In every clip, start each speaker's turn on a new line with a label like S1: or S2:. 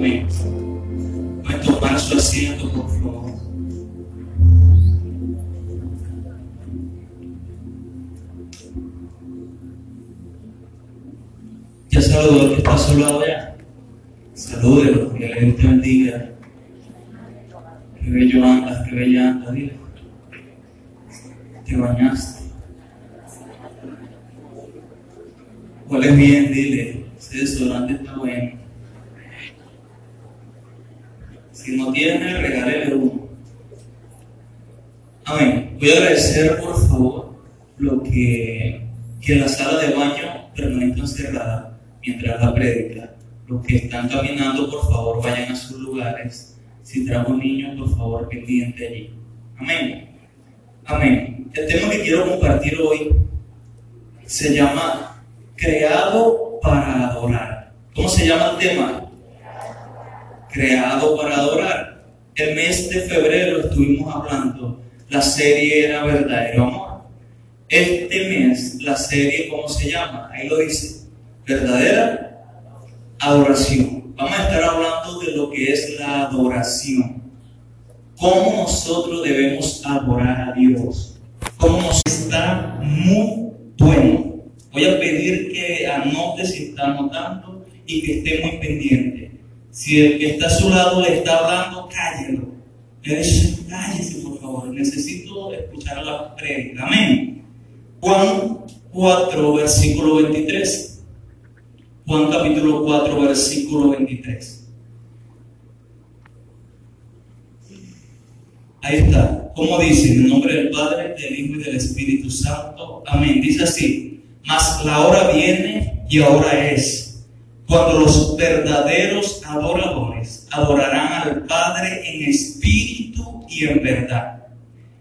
S1: Amén. Pueden tomar su asiento, por favor. Ya saludó al que está a su lado ya. Salúdelo, que Dios te bendiga. Qué bello andas, qué bella andas, dile. Te bañaste. Huele bien, dile. Ese desodorante está bueno. Tiene, regálele uno. Amén. Voy a agradecer, por favor, lo que, que la sala de baño permanezca cerrada mientras la predica. Los que están caminando, por favor, vayan a sus lugares. Si trajo un niño, por favor, pendiente allí. Amén. Amén. El tema que quiero compartir hoy se llama Creado para adorar. ¿Cómo se llama el tema? creado para adorar. El mes de febrero estuvimos hablando, la serie era verdadero amor. Este mes, la serie, ¿cómo se llama? Ahí lo dice, verdadera adoración. Vamos a estar hablando de lo que es la adoración. Cómo nosotros debemos adorar a Dios. Cómo nos está muy bueno. Voy a pedir que anote si está anotando y que esté muy pendiente. Si el que está a su lado le está hablando, cállelo. Eres, cállese, por favor. Necesito escuchar la prédica. Amén. Juan 4, versículo 23. Juan capítulo 4, versículo 23. Ahí está. ¿Cómo dice? En el nombre del Padre, del Hijo y del Espíritu Santo. Amén. Dice así. Mas la hora viene y ahora es cuando los verdaderos adoradores adorarán al Padre en espíritu y en verdad.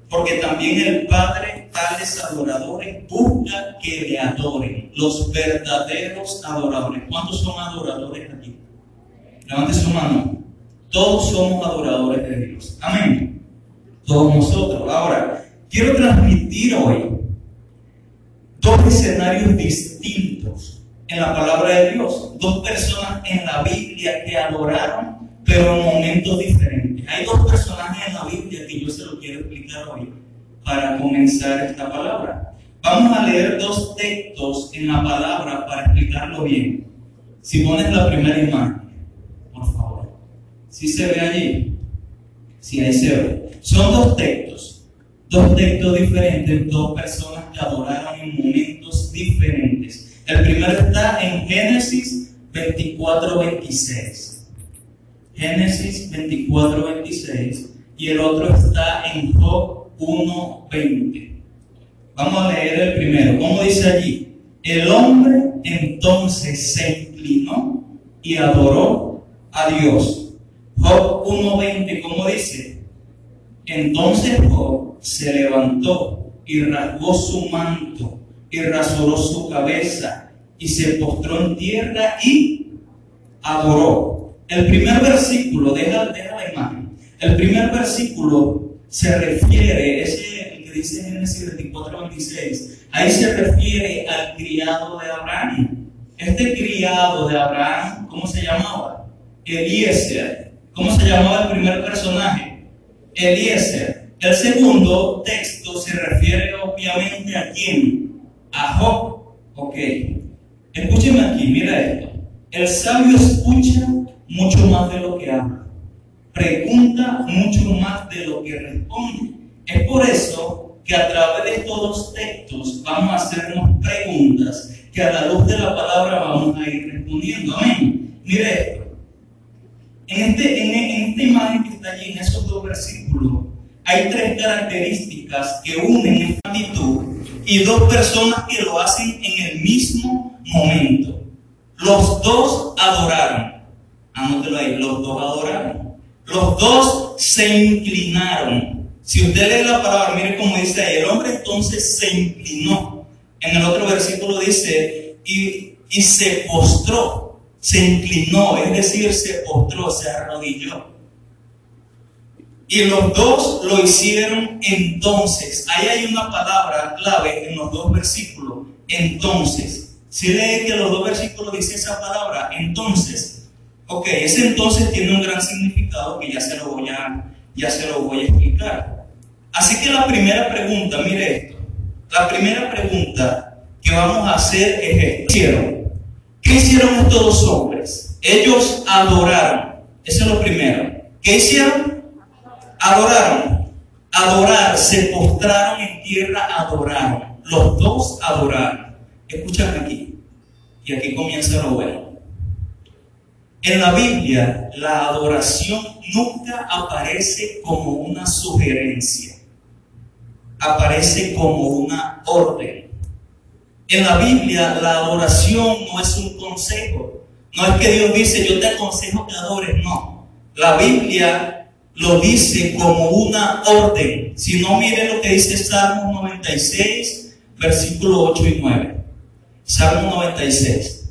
S1: Porque también el Padre, tales adoradores, busca que le adoren. Los verdaderos adoradores. ¿Cuántos son adoradores aquí? Levante su mano. Todos somos adoradores de Dios. Amén. Todos nosotros. Ahora, quiero transmitir hoy dos escenarios distintos en la palabra de Dios. Dos personas en la Biblia que adoraron, pero en momentos diferentes. Hay dos personajes en la Biblia que yo se lo quiero explicar hoy para comenzar esta palabra. Vamos a leer dos textos en la palabra para explicarlo bien. Si pones la primera imagen, por favor. Si se ve allí? Si ahí se ve. Son dos textos. Dos textos diferentes, dos personas que adoraron en momentos. El primero está en Génesis 24, 26. Génesis 24, 26. Y el otro está en Job 1, 20. Vamos a leer el primero. ¿Cómo dice allí? El hombre entonces se inclinó y adoró a Dios. Job 1.20, ¿cómo dice? Entonces Job se levantó y rasgó su manto y rasuró su cabeza y se postró en tierra y adoró. El primer versículo, deja, deja la imagen, el primer versículo se refiere, ese el que dice Génesis 24, 26, ahí se refiere al criado de Abraham. Este criado de Abraham, ¿cómo se llamaba? Eliezer. ¿Cómo se llamaba el primer personaje? Eliezer. El segundo texto se refiere obviamente a quién? A. Ok. Escúcheme aquí, mira esto. El sabio escucha mucho más de lo que habla. Pregunta mucho más de lo que responde. Es por eso que a través de estos dos textos vamos a hacernos preguntas que a la luz de la palabra vamos a ir respondiendo. Amén. Mire esto. En, este, en, esta imagen que está allí, en esos dos versículos, hay tres características que unen esta actitud y dos personas que lo hacen en el mismo momento. Los dos adoraron. Anótelo ahí, los dos adoraron. Los dos se inclinaron. Si usted lee la palabra, mire cómo dice ahí, el hombre entonces se inclinó. En el otro versículo dice, y, y se postró, se inclinó, es decir, se postró, se arrodilló. Y los dos lo hicieron entonces. Ahí hay una palabra clave en los dos versículos. Entonces. Si lee que los dos versículos dice esa palabra, entonces. Ok, ese entonces tiene un gran significado que ya se lo voy a, ya se lo voy a explicar. Así que la primera pregunta, mire esto. La primera pregunta que vamos a hacer es esta. ¿Qué hicieron? ¿Qué hicieron estos dos hombres? Ellos adoraron. Eso es lo primero. ¿Qué hicieron? Adoraron. Adorar, se postraron en tierra, adoraron. Los dos adoraron. Escúchame aquí. Y aquí comienza lo bueno. En la Biblia, la adoración nunca aparece como una sugerencia. Aparece como una orden. En la Biblia, la adoración no es un consejo. No es que Dios dice, yo te aconsejo que adores. No. La Biblia lo dice como una orden. Si no, mire lo que dice Salmo 96, versículo 8 y 9. Salmo 96.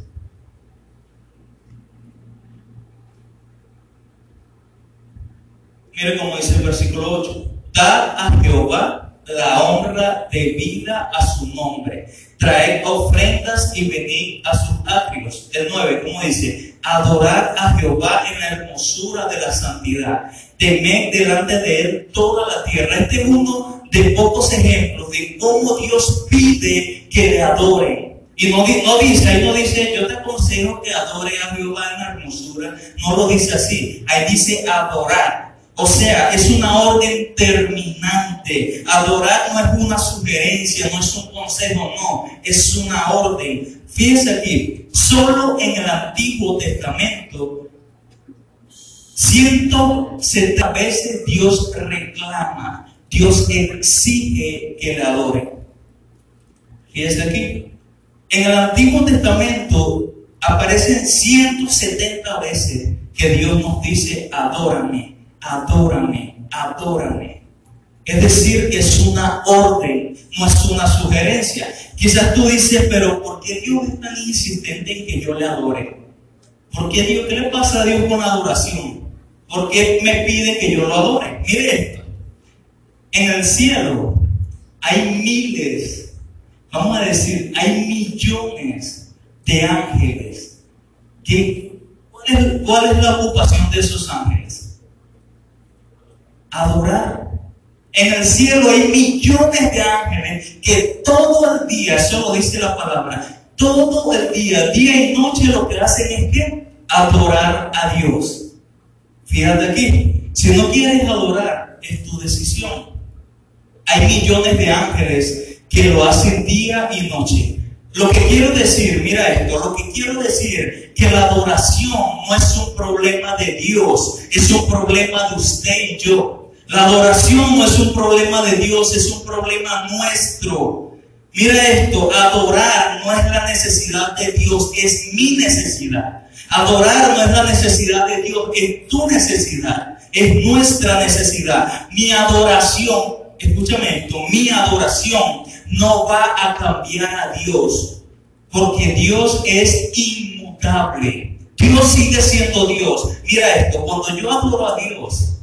S1: Mire cómo dice el versículo 8. Dad a Jehová la honra debida a su nombre. Traed ofrendas y venid a sus atrios. El 9, ¿cómo dice? Adorar a Jehová en la hermosura de la santidad temed delante de Él toda la tierra. Este es uno de pocos ejemplos de cómo Dios pide que le adoren. Y no, no dice, ahí no dice, yo te aconsejo que adore a Jehová en la hermosura. No lo dice así. Ahí dice adorar. O sea, es una orden terminante. Adorar no es una sugerencia, no es un consejo, no. Es una orden. Fíjense aquí, solo en el Antiguo Testamento 170 veces Dios reclama, Dios exige que le adore. Fíjense aquí. En el Antiguo Testamento aparecen 170 veces que Dios nos dice, adórame, adórame, adórame. Es decir, es una orden, no es una sugerencia. Quizás tú dices, pero ¿por qué Dios es tan insistente en que yo le adore? ¿Por qué Dios, qué le pasa a Dios con la adoración? ¿Por qué me pide que yo lo adore? Mire esto. En el cielo hay miles, vamos a decir, hay millones de ángeles. ¿Cuál es la ocupación de esos ángeles? Adorar. En el cielo hay millones de ángeles que todo el día, eso lo dice la palabra, todo el día, día y noche lo que hacen es que adorar a Dios. Fíjate aquí, si no quieres adorar, es tu decisión. Hay millones de ángeles que lo hacen día y noche. Lo que quiero decir, mira esto, lo que quiero decir, que la adoración no es un problema de Dios, es un problema de usted y yo. La adoración no es un problema de Dios, es un problema nuestro. Mira esto, adorar no es la necesidad de Dios, es mi necesidad. Adorar no es la necesidad de Dios, es tu necesidad, es nuestra necesidad. Mi adoración, escúchame esto, mi adoración no va a cambiar a Dios. Porque Dios es inmutable. Dios sigue siendo Dios. Mira esto, cuando yo adoro a Dios,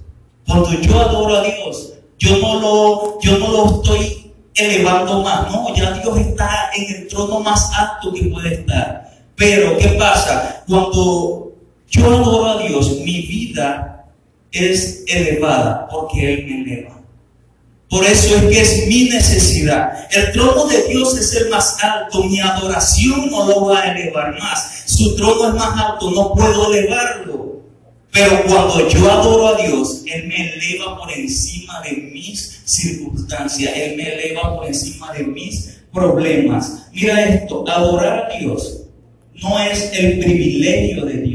S1: cuando yo adoro a Dios, yo no lo, yo no lo estoy elevando más. No, ya Dios está en el trono más alto que puede estar. Pero, ¿qué pasa? Cuando yo adoro a Dios, mi vida es elevada porque Él me eleva. Por eso es que es mi necesidad. El trono de Dios es el más alto. Mi adoración no lo va a elevar más. Su trono es más alto, no puedo elevarlo. Pero cuando yo adoro a Dios, Él me eleva por encima de mis circunstancias. Él me eleva por encima de mis problemas. Mira esto, adorar a Dios no es el privilegio de Dios,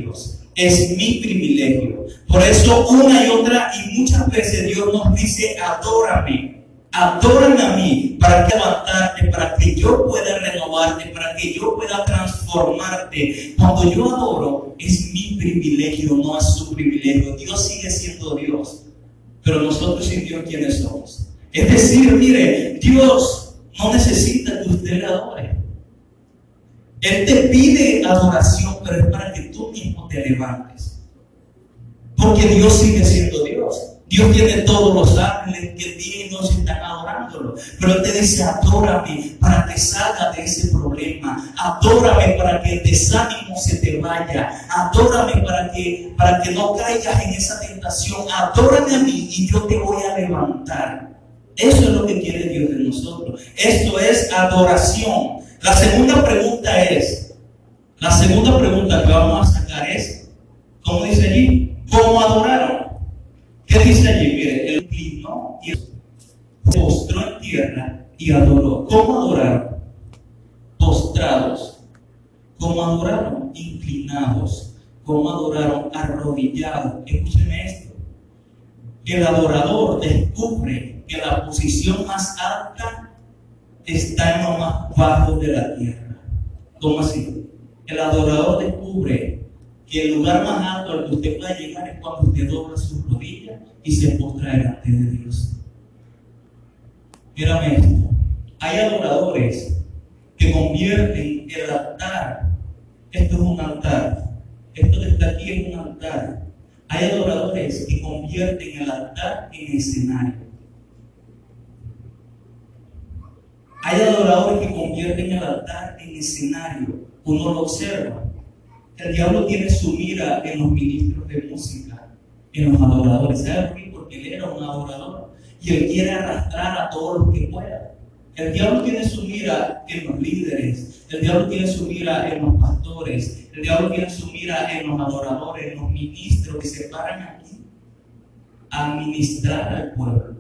S1: es mi privilegio. Por eso una y otra y muchas veces Dios nos dice, adórame, adórame a mí para que levantarte, para que yo pueda renovarte, para que yo pueda transformarte. Cuando yo adoro, es mi privilegio, no es su privilegio. Dios sigue siendo Dios, pero nosotros sin Dios, ¿quiénes somos? Es decir, mire, Dios no necesita que usted le adore. Él te pide adoración, pero es para que tú mismo te levantes. Porque Dios sigue siendo Dios. Dios tiene todos los ángeles que día y están adorándolo. Pero Él te dice, adórame para que salga de ese problema. Adórame para que el desánimo se te vaya. Adórame para que, para que no caigas en esa tentación. Adórame a mí y yo te voy a levantar. Eso es lo que quiere Dios de nosotros. Esto es adoración. La segunda pregunta es, la segunda pregunta que vamos a sacar es, ¿cómo dice allí? ¿Cómo adoraron? ¿Qué dice allí? Mire, el inclinó y se postró en tierra y adoró. ¿Cómo adoraron? Postrados. ¿Cómo adoraron? Inclinados. ¿Cómo adoraron? Arrodillados. Escúcheme esto. El adorador descubre que la posición más alta está en lo más bajo de la tierra. ¿Cómo así? El adorador descubre que el lugar más alto al que usted puede llegar es cuando usted dobla sus rodillas y se postra delante de Dios. Mírame esto. Hay adoradores que convierten el altar. Esto es un altar. Esto que está aquí es un altar. Hay adoradores que convierten el altar en escenario. Hay adoradores que convierten el altar en escenario. Uno lo observa. El diablo tiene su mira en los ministros de música, en los adoradores. ¿Sabe por qué? Porque él era un adorador. Y él quiere arrastrar a todos los que pueda. El diablo tiene su mira en los líderes. El diablo tiene su mira en los pastores. El diablo tiene su mira en los adoradores, en los ministros que se paran aquí a administrar al pueblo.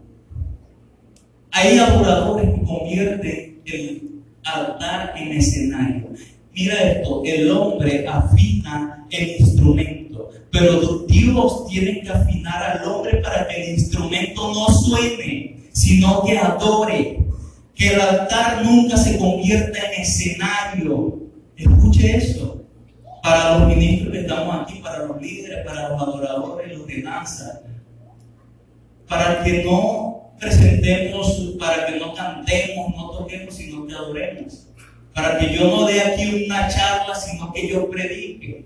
S1: Hay adoradores que convierten el altar en escenario. Mira esto, el hombre afina el instrumento, pero Dios tiene que afinar al hombre para que el instrumento no suene, sino que adore. Que el altar nunca se convierta en escenario. Escuche eso. Para los ministros que estamos aquí, para los líderes, para los adoradores, los de danza. Para que no presentemos para que no cantemos, no toquemos, sino que adoremos. Para que yo no dé aquí una charla, sino que yo predique.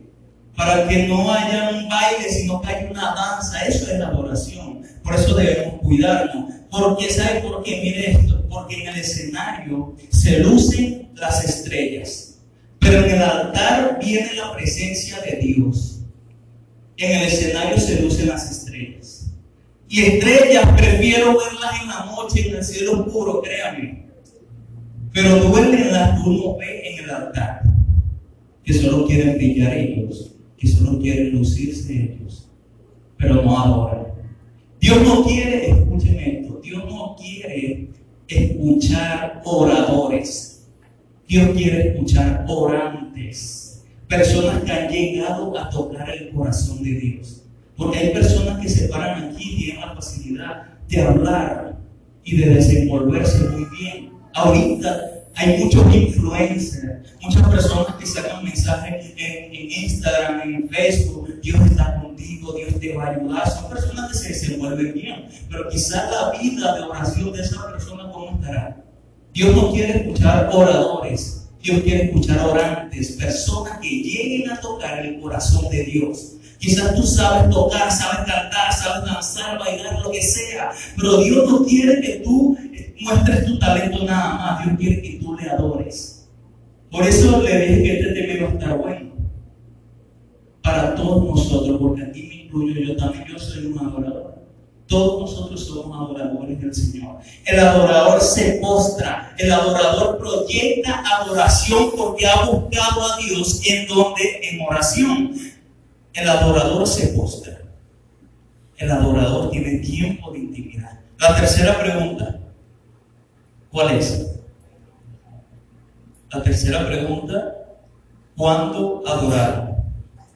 S1: Para que no haya un baile, sino que haya una danza. Eso es la adoración. Por eso debemos cuidarnos. Porque, ¿sabe por qué? Mire esto. Porque en el escenario se lucen las estrellas. Pero en el altar viene la presencia de Dios. En el escenario se lucen las estrellas. Y estrellas prefiero verlas en la noche en el cielo oscuro, créanme. Pero duelen las que uno ve en el altar, que solo quieren brillar ellos, que solo quieren lucirse ellos, pero no adoran. Dios no quiere, escuchen esto, Dios no quiere escuchar oradores. Dios quiere escuchar orantes, personas que han llegado a tocar el corazón de Dios. Porque hay personas que se paran aquí y tienen la facilidad de hablar y de desenvolverse muy bien. Ahorita hay muchos influencers, muchas personas que sacan mensajes en, Instagram, en Facebook, Dios está contigo, Dios te va a ayudar. Son personas que se desenvuelven bien, pero quizás la vida de oración de esa persona, ¿cómo estará? Dios no quiere escuchar oradores, Dios quiere escuchar orantes, personas que lleguen a tocar el corazón de Dios. Quizás tú sabes tocar, sabes cantar, sabes danzar, bailar, lo que sea, pero Dios no quiere que tú muestres tu talento nada más, Dios quiere que tú le adores. Por eso le dije que este tema estar bueno para todos nosotros, porque aquí me incluyo yo también, yo soy un adorador. Todos nosotros somos adoradores del Señor. El adorador se postra, el adorador proyecta adoración porque ha buscado a Dios en donde en oración. El adorador se postra. El adorador tiene tiempo de intimidad. La tercera pregunta, ¿cuál es? La tercera pregunta, ¿cuándo adorar?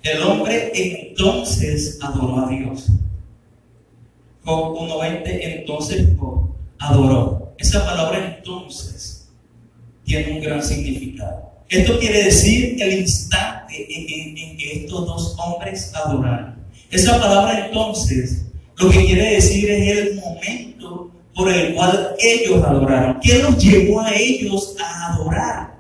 S1: El hombre entonces adoró a Dios. Job 1.20 entonces adoró. Esa palabra entonces tiene un gran significado. Esto quiere decir el instante en, que estos dos hombres adoraron. Esa palabra entonces lo que quiere decir es el momento por el cual ellos adoraron. ¿Qué los llevó a ellos a adorar?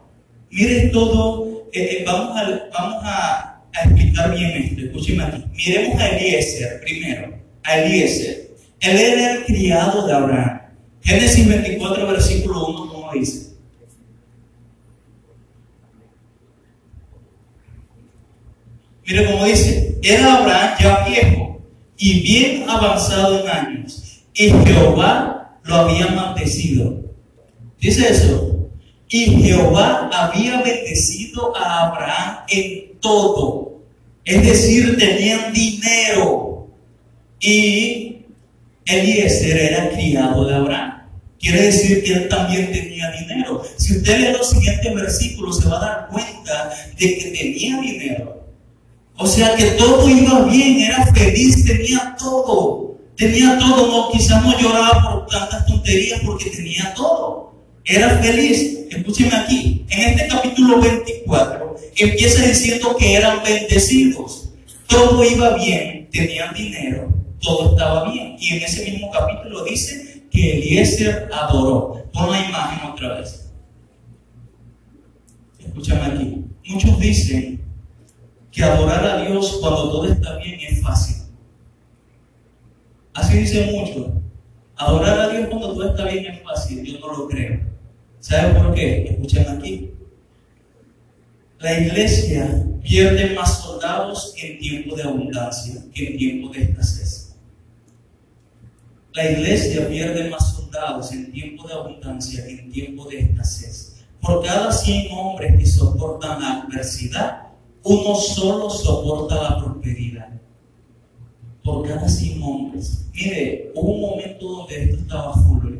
S1: Miren todo, eh, eh, vamos, a, vamos a, explicar bien esto, escúcheme aquí. Miremos a Eliezer primero, a Eliezer. Él era el criado de Abraham. Génesis 24, versículo 1, ¿cómo dice? Mire cómo dice, era Abraham ya viejo y bien avanzado en años, y Jehová lo había maldecido. Dice eso. Y Jehová había bendecido a Abraham en todo. Es decir, tenían dinero. Y Eliezer era criado de Abraham. Quiere decir que él también tenía dinero. Si usted lee los siguientes versículos, se va a dar cuenta de que tenía dinero. O sea que todo iba bien, era feliz, tenía todo. Tenía todo, no, quizás no lloraba por tantas tonterías porque tenía todo. Era feliz. Escúcheme aquí. En este capítulo 24 empieza diciendo que eran bendecidos. Todo iba bien, tenían dinero, todo estaba bien. Y en ese mismo capítulo dice que Eliezer adoró. Pon la imagen otra vez. Escúchame aquí. Muchos dicen que adorar a Dios cuando todo está bien es fácil. Así dice mucho. Adorar a Dios cuando todo está bien es fácil. Yo no lo creo. ¿Saben por qué? Escuchen aquí. La iglesia pierde más soldados en tiempo de abundancia que en tiempo de escasez. La iglesia pierde más soldados en tiempo de abundancia que en tiempo de escasez. Por cada 100 hombres que soportan la adversidad, uno solo soporta la prosperidad. Por cada 100 hombres. Mire, hubo un momento donde esto estaba full,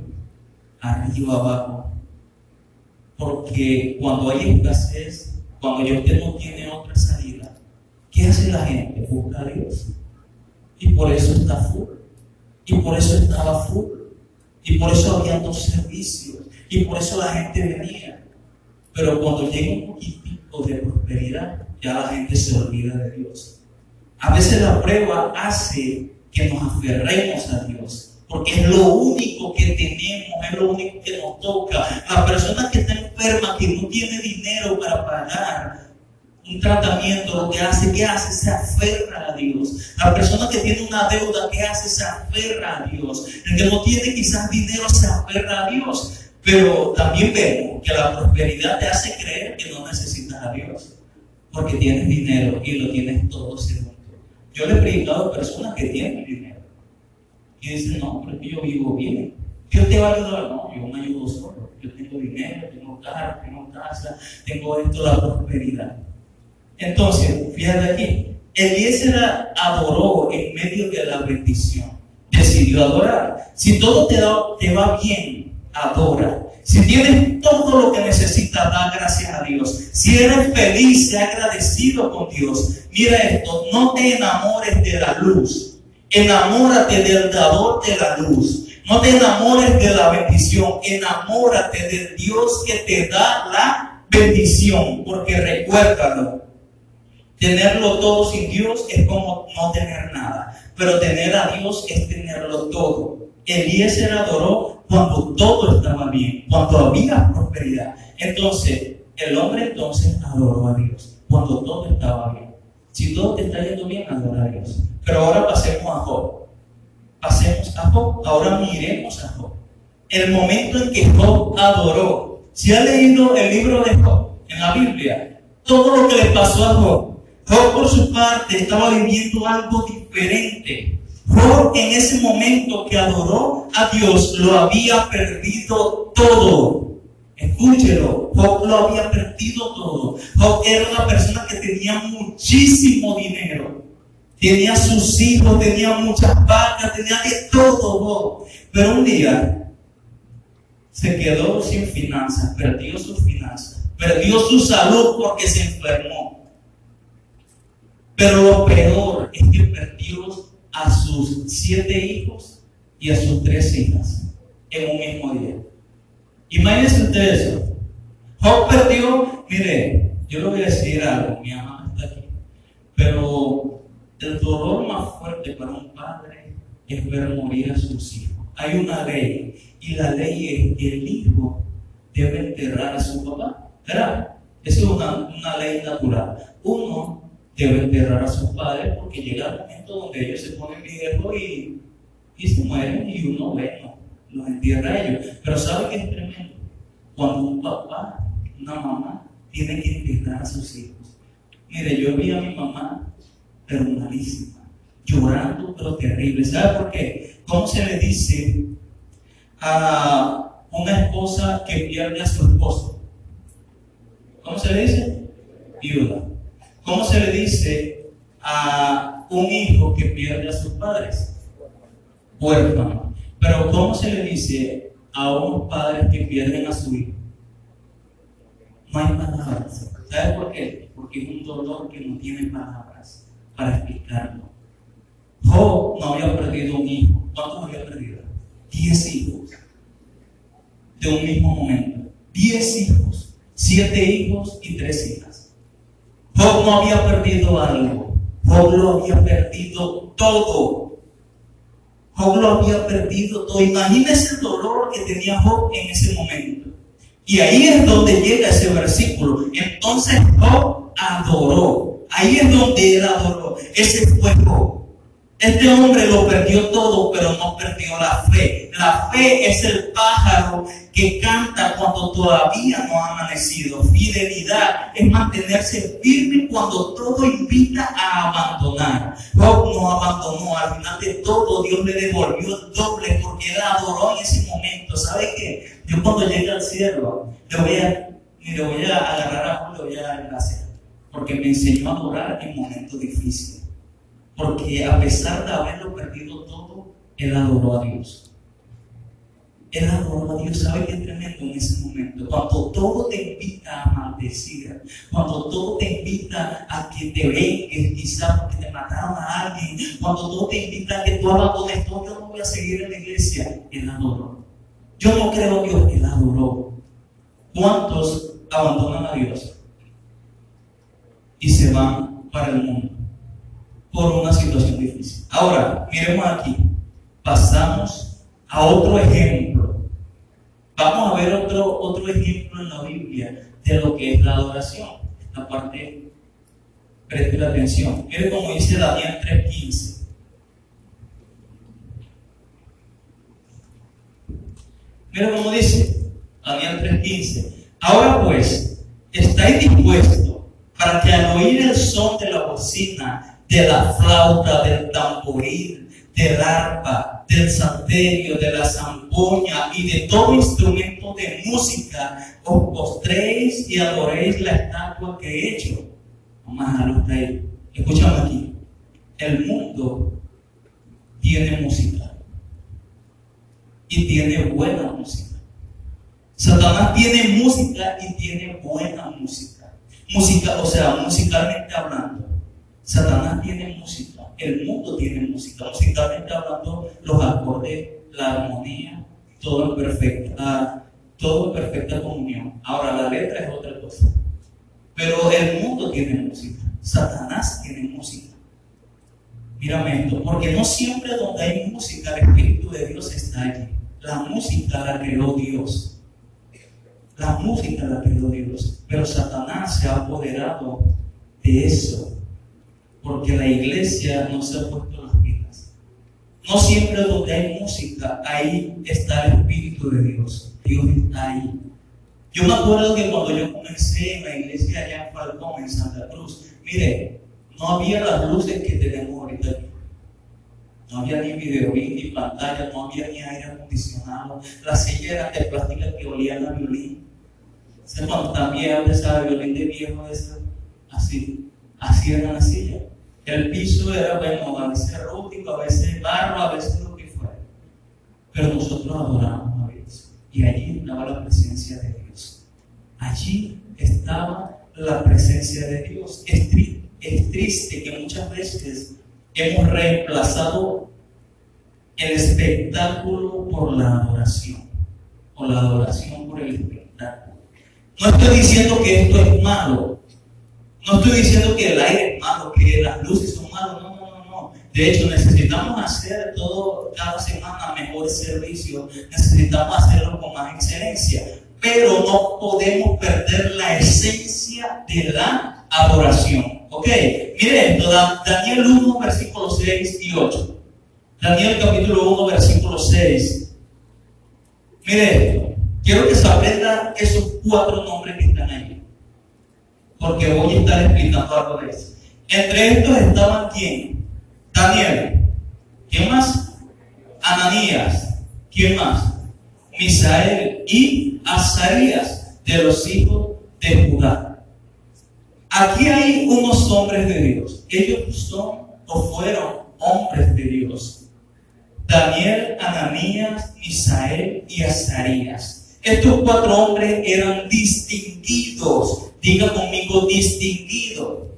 S1: arriba, abajo. Porque cuando hay escasez, cuando usted no tiene otra salida, ¿qué hace la gente? Busca a Dios. Y por eso está full. Y por eso estaba full. Y por eso había dos servicios. Y por eso la gente venía. Pero cuando llega un poquitito de prosperidad, ya la gente se olvida de Dios. A veces la prueba hace que nos aferremos a Dios, porque es lo único que tenemos, es lo único que nos toca. La persona que está enferma, que no tiene dinero para pagar un tratamiento, lo que hace, ¿qué hace? Se aferra a Dios. La persona que tiene una deuda, ¿qué hace? Se aferra a Dios. El que no tiene quizás dinero, se aferra a Dios. Pero también vemos que la prosperidad te hace creer que no necesitas a Dios porque tienes dinero y lo tienes todo según Yo le he predicado a personas que tienen dinero y dicen, no, pero yo vivo bien. Dios te va a ayudar. No, yo me ayudo solo. Yo tengo dinero, tengo carro, tengo casa, tengo esto, la prosperidad. Entonces, fíjate aquí, Eliezer adoró en medio de la bendición. Decidió adorar. Si todo te, da, te va bien, adora. Si tienes todo lo que necesitas, da gracias a Dios. Si eres feliz, sea agradecido con Dios. Mira esto, no te enamores de la luz. Enamórate del dador de la luz. No te enamores de la bendición. Enamórate del Dios que te da la bendición. Porque recuérdalo. Tenerlo todo sin Dios es como no tener nada. Pero tener a Dios es tenerlo todo. Eliezer adoró cuando todo estaba bien, cuando había prosperidad. Entonces, El hombre entonces adoró a Dios cuando todo estaba bien. Si todo te está yendo bien, adora a Dios. Pero ahora pasemos a Job. Pasemos a Job. Ahora miremos a Job. El momento en que Job adoró. Si ha leído el libro de Job en la Biblia, todo lo que le pasó a Job. Job por su parte estaba viviendo algo diferente. Job en ese momento que adoró a Dios lo había perdido todo. Escúchelo, Job lo había perdido todo. Job era una persona que tenía muchísimo dinero. Tenía sus hijos, tenía muchas vacas, tenía de todo Job. Pero un día se quedó sin finanzas, perdió sus finanzas, perdió su salud porque se enfermó. Pero lo peor es que perdió a sus siete hijos y a sus tres hijas en un mismo día. Imagínense ustedes eso. Job perdió, mire, yo le voy a decir algo, mi mamá está aquí, pero el dolor más fuerte para un padre es ver morir a sus hijos. Hay una ley, y la ley es que el hijo debe enterrar a su papá. ¿Verdad? Eso es una, una ley natural. Uno debe enterrar a sus padres porque llega el momento donde ellos se ponen viejos y, y se mueren y uno, bueno, los entierra a ellos. Pero ¿sabe qué es tremendo? Cuando un papá, una mamá, tiene que enterrar a sus hijos. Mire, yo vi a mi mamá, pero llorando, pero terrible. ¿Sabe por qué? ¿Cómo se le dice a una esposa que pierde a su esposo? ¿Cómo se le dice? Viuda. ¿Cómo se le dice a un hijo que pierde a sus padres? Huérfano. Pero ¿cómo se le dice a unos padres que pierden a su hijo? No hay palabras. ¿Sabes por qué? Porque es un dolor que no tiene palabras para explicarlo. Job no había perdido un hijo. ¿Cuántos había perdido? Diez hijos. De un mismo momento. Diez hijos. Siete hijos y tres hijas. Job no había perdido algo. Job lo había perdido todo. Job lo había perdido todo. Imagínese el dolor que tenía Job en ese momento. Y ahí es donde llega ese versículo. Entonces Job adoró. Ahí es donde él adoró. Ese fue Job. Este hombre lo perdió todo, pero no perdió la fe. La fe es el pájaro que canta cuando todavía no ha amanecido. Fidelidad es mantenerse firme cuando todo invita a abandonar. Job no abandonó, al final de todo Dios le devolvió el doble porque él adoró en ese momento. ¿Sabe qué? Yo cuando llegue al cielo, le voy a, le voy a agarrar a Job, le voy a dar gracias. Porque me enseñó a adorar en momentos difíciles. Porque a pesar de haberlo perdido todo, él adoró a Dios. Él adoró a Dios, ¿sabe qué tremendo en ese momento? Cuando todo te invita a maldecir, cuando todo te invita a que te vengues, quizás porque te mataron a alguien, cuando todo te invita a que tú abandones todo, yo no voy a seguir en la iglesia, Él adoró. Yo no creo en Dios, Él adoró. ¿Cuántos abandonan a Dios y se van para el mundo por una situación difícil? Ahora, miremos aquí, pasamos a otro ejemplo. Vamos a ver otro, otro ejemplo en la Biblia de lo que es la adoración. Esta parte, preste la atención. Mire como dice Daniel 3.15. Mira cómo dice Daniel 3.15. Ahora pues, ¿estáis dispuestos para que al oír el son de la bocina, de la flauta, del tamboril, del arpa, del salterio, de la zampoña y de todo instrumento de música, os postréis y adoréis la estatua que he hecho. Vamos a los. Escúchame aquí. El mundo tiene música. Y tiene buena música. Satanás tiene música y tiene buena música. Música, o sea, musicalmente hablando. Satanás tiene música el mundo tiene música. Musicalmente hablando, los acordes, la armonía, todo en perfecta, todo en perfecta comunión. Ahora, la letra es otra cosa. Pero el mundo tiene música. Satanás tiene música. Mírame esto, porque no siempre donde hay música el Espíritu de Dios está allí. La música la creó Dios. La música la creó Dios, pero Satanás se ha apoderado de eso, porque la iglesia no se ha puesto las pilas. No siempre donde hay música, ahí está el Espíritu de Dios. Dios está ahí. Yo me acuerdo que cuando yo comencé en la iglesia allá en Falcón, en Santa Cruz, mire, no había las luces que tenemos ahorita. No había ni video, ni pantalla, no había ni aire acondicionado. Las sillas eran de plástico que olían a violín. Se cuando también ¿sabes? Violín de viejo, así. Así era la silla. El piso era, bueno, a veces rústico, a veces barro, a veces lo que fuera. Pero nosotros adorábamos a Dios. Y allí estaba la presencia de Dios. Allí estaba la presencia de Dios. Es, es triste que muchas veces hemos reemplazado el espectáculo por la adoración, o la adoración por el espectáculo. No estoy diciendo que esto es malo, no estoy diciendo que el aire es malo, que las luces son malas, no, no, no, no. De hecho, necesitamos hacer todo, cada semana mejor servicio, necesitamos hacerlo con más excelencia, pero no podemos perder la esencia de la adoración. Ok, mire esto, Daniel 1, versículos 6 y 8. Daniel capítulo 1, versículo 6. Mire esto, quiero que se aprenda esos cuatro nombres que están ahí. Porque voy a estar explicando algo de eso. Entre estos estaban quién? Daniel. ¿Quién más? Ananías. ¿Quién más? Misael y Azarías de los hijos de Judá. Aquí hay unos hombres de Dios. Ellos son o fueron hombres de Dios. Daniel, Ananías, Misael y Azarías. Estos cuatro hombres eran distinguidos. Diga conmigo, distinguidos.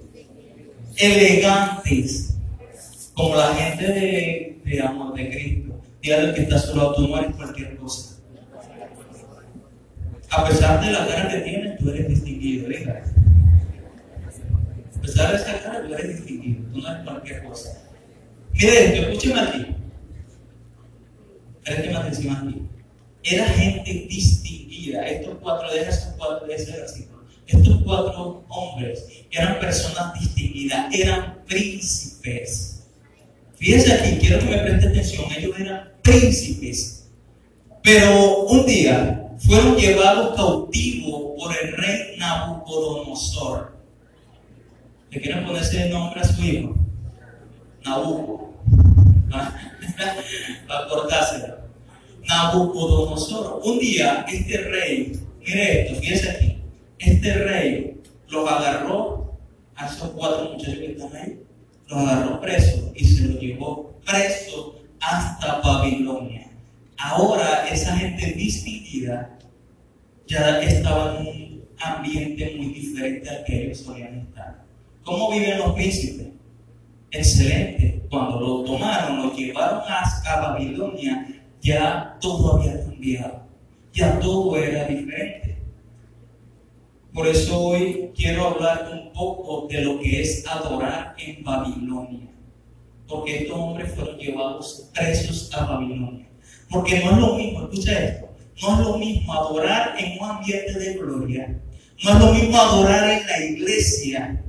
S1: Elegantes. Como la gente de, amor de Cristo. Dígale que está solo, tú no eres cualquier cosa. A pesar de la cara que tienes, tú eres distinguido. Dígale. A pesar de esa cara, tú eres distinguido, tú no eres cualquier cosa. Mire esto, escúcheme aquí. Présteme atención aquí. Era gente distinguida. Estos cuatro, de esos cuatro de ese versículo. Estos cuatro hombres eran personas distinguidas, eran príncipes. Fíjense aquí, quiero que me preste atención. Ellos eran príncipes. Pero un día fueron llevados cautivos por el rey Nabucodonosor. ¿Le quieren ponerse el nombre a su hijo? Nabucco. Para cortárselo. Nabucodonosor. Un día, este rey, mire esto, fíjense aquí. Este rey los agarró a esos cuatro muchachos que están ahí, los agarró presos y se los llevó presos hasta Babilonia. Ahora, esa gente distinguida ya estaba en un ambiente muy diferente al que ellos solían estar. ¿Cómo viven los príncipes? Excelente. Cuando lo tomaron, lo llevaron a, Babilonia, ya todo había cambiado. Ya todo era diferente. Por eso hoy quiero hablar un poco de lo que es adorar en Babilonia. Porque estos hombres fueron llevados presos a Babilonia. Porque no es lo mismo, escucha esto, no es lo mismo adorar en un ambiente de gloria. No es lo mismo adorar en la iglesia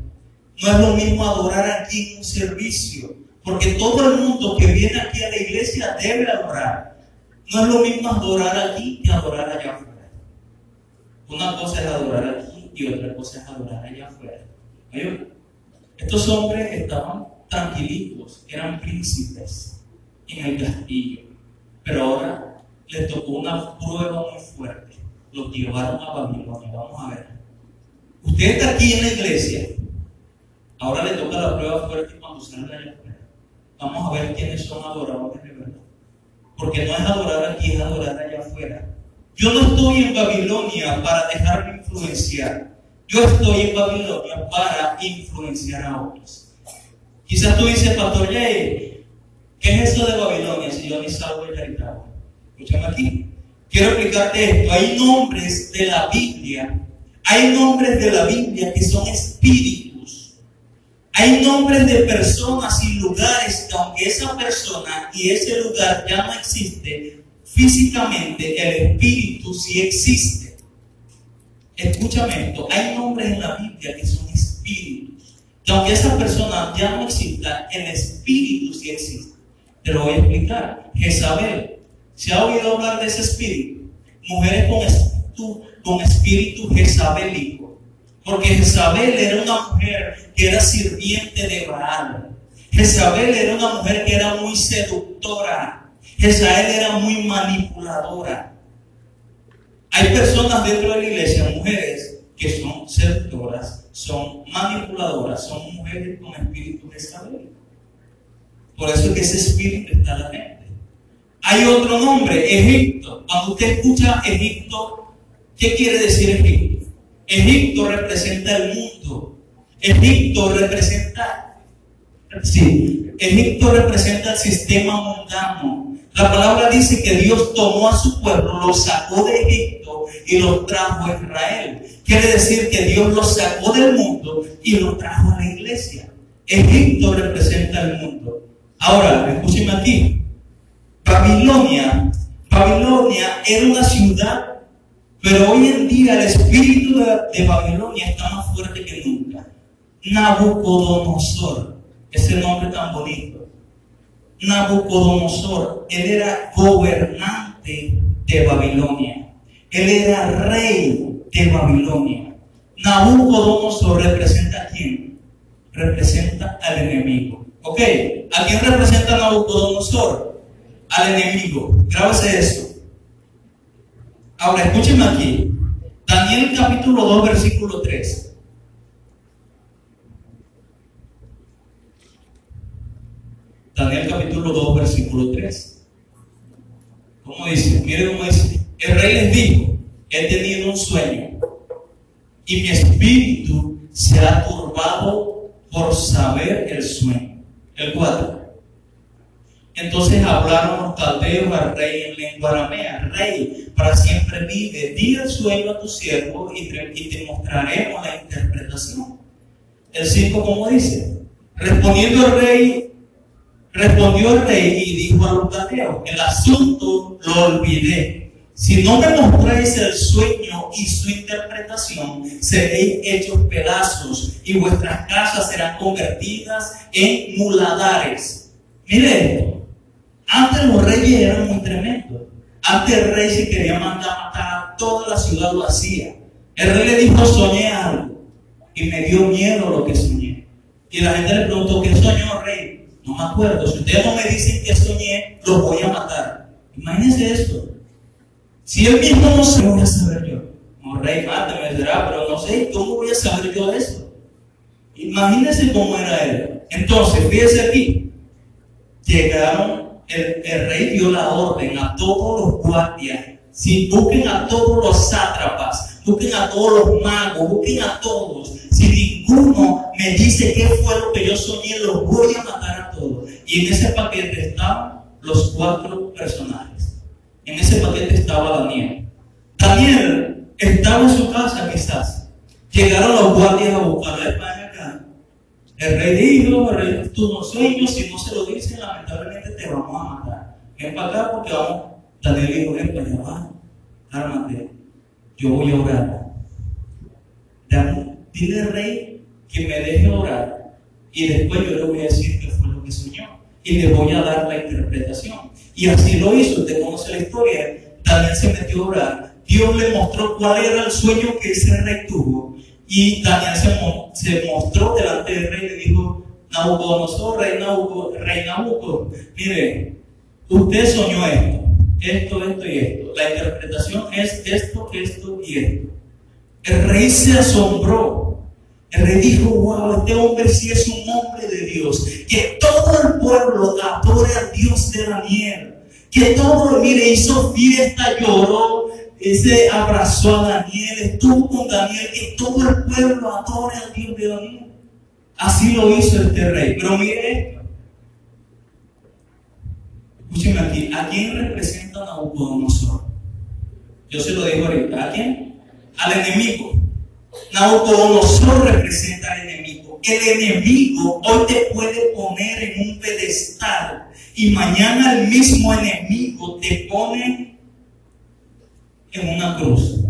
S1: no es lo mismo adorar aquí en un servicio, porque todo el mundo que viene aquí a la iglesia debe adorar. No es lo mismo adorar aquí que adorar allá afuera. Una cosa es adorar aquí y otra cosa es adorar allá afuera. Estos hombres estaban tranquilitos, eran príncipes en el castillo, pero ahora les tocó una prueba muy fuerte. Los llevaron a Babilonia. Vamos a ver. Usted está aquí en la iglesia Ahora le toca la prueba fuerte cuando salga allá afuera. Vamos a ver quiénes son adoradores de verdad. Porque no es adorar aquí, es adorar allá afuera. Yo no estoy en Babilonia para dejarme influenciar. Yo estoy en Babilonia para influenciar a otros. Quizás tú dices, Pastor Jay, ¿qué es eso de Babilonia si yo ni salgo de Yaritagua? Escúchame aquí. Quiero explicarte esto. Hay nombres de la Biblia. Hay nombres de la Biblia que son espíritus hay nombres de personas y lugares que aunque esa persona y ese lugar ya no existe, físicamente el espíritu sí existe. escúchame esto, hay nombres en la Biblia que son espíritus. Que aunque esa persona ya no exista, el espíritu sí existe. Te lo voy a explicar. Jezabel, ¿se ha oído hablar de ese espíritu? Mujeres con espíritu, con espíritu. Porque Jezabel era una mujer que era sirviente de Baal. Jezabel era una mujer que era muy seductora. Jezabel era muy manipuladora. Hay personas dentro de la iglesia, mujeres, que son seductoras, son manipuladoras, son mujeres con espíritu Jezabel. Por eso es que ese espíritu está en la mente. Hay otro nombre, Egipto. Cuando usted escucha Egipto, ¿qué quiere decir Egipto? Egipto representa el mundo. Egipto representa, sí, Egipto representa el sistema mundano. La palabra dice que Dios tomó a su pueblo, lo sacó de Egipto y lo trajo a Israel. Quiere decir que Dios lo sacó del mundo y lo trajo a la iglesia. Egipto representa el mundo. Ahora, escúcheme aquí. Babilonia, Babilonia era una ciudad pero hoy en día el espíritu de, Babilonia está más fuerte que nunca. Nabucodonosor, ese nombre tan bonito. Nabucodonosor, él era gobernante de Babilonia. Él era rey de Babilonia. Nabucodonosor representa a quién? Representa al enemigo. ¿Ok? ¿A quién representa Nabucodonosor? Al enemigo. Grábase eso. Ahora, escúchenme aquí. Daniel capítulo 2, versículo 3. Daniel capítulo 2, versículo 3. ¿Cómo dice? Mire cómo dice. El rey les dijo, he tenido un sueño y mi espíritu se ha turbado por saber el sueño. El 4. Entonces hablaron los caldeos al rey en lengua aramea, rey, para siempre vive, di el sueño a tu siervo y te, mostraremos la interpretación. El 5, como dice, respondiendo el rey, respondió el rey y dijo a los caldeos, el asunto lo olvidé. Si no me mostráis el sueño y su interpretación, seréis hechos pedazos y vuestras casas serán convertidas en muladares. Mire. Antes los reyes eran muy tremendos. Antes el rey si quería mandar matar a toda la ciudad lo hacía. El rey le dijo, soñé algo. Y me dio miedo lo que soñé. Y la gente le preguntó, ¿qué soñó rey? No me acuerdo. Si ustedes no me dicen que soñé, los voy a matar. Imagínense esto. Si él mismo no se voy a saber yo. No, rey, mátame, será, pero no sé, ¿cómo voy a saber yo eso? Imagínense cómo era él. Entonces, fíjense aquí. Llegaron el, rey dio la orden a todos los guardias, si busquen a todos los sátrapas, busquen a todos los magos, busquen a todos. Si ninguno me dice qué fue lo que yo soñé, los voy a matar a todos. Y en ese paquete estaban los cuatro personajes. En ese paquete estaba Daniel. Daniel estaba en su casa quizás. Llegaron los guardias a buscarlo. El rey dijo, tú no sueños, si no se lo dicen, lamentablemente te vamos a matar. Ven para acá porque vamos. Daniel dijo, ven para allá, ármate. Yo voy a orar. Dile al rey que me deje orar y después yo le voy a decir qué fue lo que soñó y le voy a dar la interpretación. Y así lo hizo, usted conoce la historia. Daniel se metió a orar. Dios le mostró cuál era el sueño que ese rey tuvo y Daniel se, mostró delante del rey y le dijo, Nabucodonosor, rey Nabucco, rey Nabucco, mire, usted soñó esto, esto, esto y esto. La interpretación es esto, esto y esto. El rey se asombró. El rey dijo, wow, este hombre sí es un hombre de Dios. Que todo el pueblo adore al Dios de Daniel. Que todo, mire, hizo fiesta, lloró, ese abrazó a Daniel, estuvo con Daniel, que todo el pueblo adore al Dios de Daniel. Así lo hizo este rey. Pero mire esto. Aquí. ¿A quién representa Nabucodonosor? Yo se lo digo ahorita. ¿A quién? Al enemigo. Nabucodonosor representa al enemigo. El enemigo hoy te puede poner en un pedestal y mañana el mismo enemigo te pone en una cruz.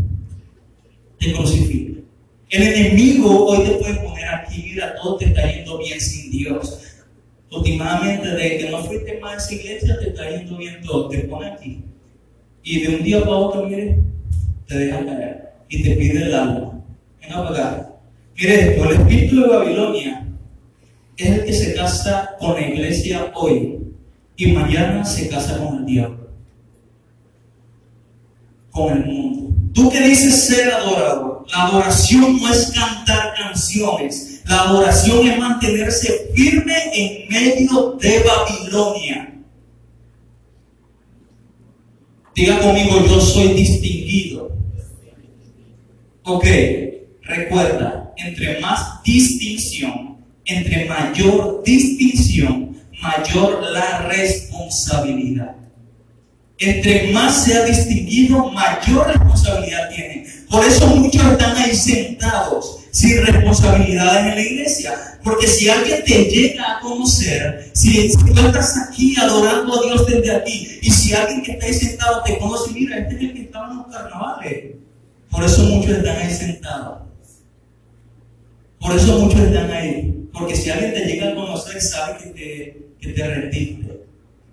S1: te crucifica. El enemigo hoy te puede poner aquí, mira, todo te está yendo bien sin Dios. Últimamente, de que no fuiste más a esa iglesia, te está yendo bien todo. Te pone aquí. Y de un día para otro, mire, te deja caer. Y te pide el alma. Venga para acá. Mire esto, el espíritu de Babilonia es el que se casa con la iglesia hoy y mañana se casa con el diablo, con el mundo. Tú que dices ser adorado, la adoración no es cantar canciones, la adoración es mantenerse firme en medio de Babilonia. Diga conmigo, yo soy distinguido. Ok, recuerda, entre más distinción, entre mayor distinción, mayor la responsabilidad. Entre más sea distinguido, mayor responsabilidad tiene. Por eso muchos están ahí sentados sin responsabilidades en la iglesia. Porque si alguien te llega a conocer, si, tú estás aquí adorando a Dios desde aquí, y si alguien que está ahí sentado te conoce, mira, este es el que estaba en los carnavales. Por eso muchos están ahí sentados. Por eso muchos están ahí. Porque si alguien te llega a conocer, sabe que te, que te rendiste.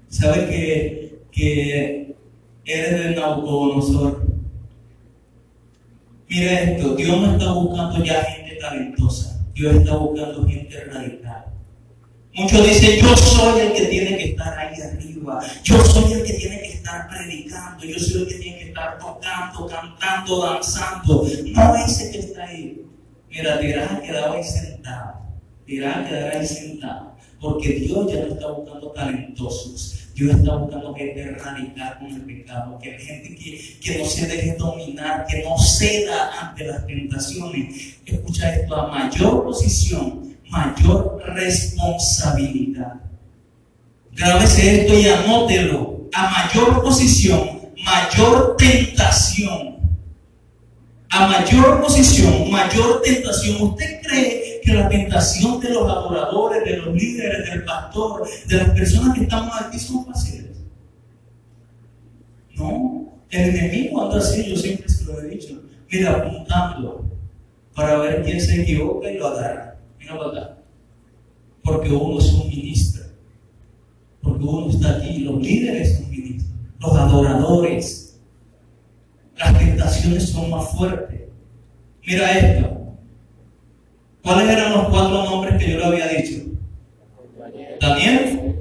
S1: Sabe que, que eres de Nabucodonosor. Mira esto, Dios no está buscando ya gente talentosa. Dios está buscando gente radical. Muchos dicen, yo soy el que tiene que estar ahí arriba. Yo soy el que tiene que estar predicando. Yo soy el que tiene que estar tocando, cantando, danzando. No ese que está ahí. Mira, te irás a quedar ahí sentado. Te irás a quedar ahí sentado. Porque Dios ya no está buscando talentosos. Dios está buscando gente radical con el pecado, que gente que, que no se deje dominar, que no ceda ante las tentaciones. Escucha esto, a mayor posición, mayor responsabilidad. Grábese esto y anótelo. A mayor posición, mayor tentación. A mayor posición, mayor tentación. ¿Usted cree que la tentación de los adoradores, de los líderes, del pastor, de las personas que estamos aquí son fáciles? No. El enemigo anda así, yo siempre se lo he dicho. Mira, apuntando para ver quién se equivoca y lo agarra. Mira para acá. Porque uno es un ministro. Porque uno está aquí. Los líderes son ministros. Los adoradores. Las tentaciones son más fuertes. Mira esto. ¿Cuáles eran los cuatro nombres que yo le había dicho? Daniel.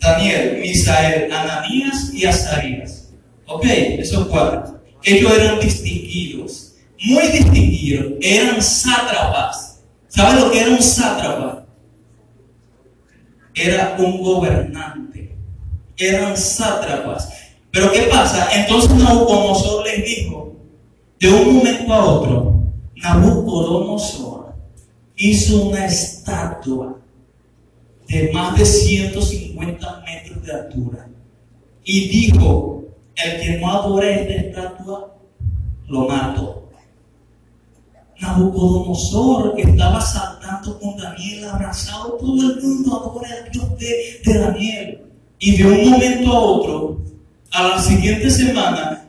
S1: Daniel, Misael, Ananías y Azarías. Ok, esos cuatro. Ellos eran distinguidos, muy distinguidos, eran sátrapas. ¿Sabe lo que era un sátrapa? Era un gobernante. Eran sátrapas. Pero ¿qué pasa? Entonces Nabucodonosor les dijo, de un momento a otro, Nabucodonosor hizo una estatua de más de 150 metros de altura y dijo, el que no adora esta estatua, lo mato. Nabucodonosor estaba saltando con Daniel abrazado, todo el mundo adora al Dios de Daniel. Y de un momento a otro, a la siguiente semana,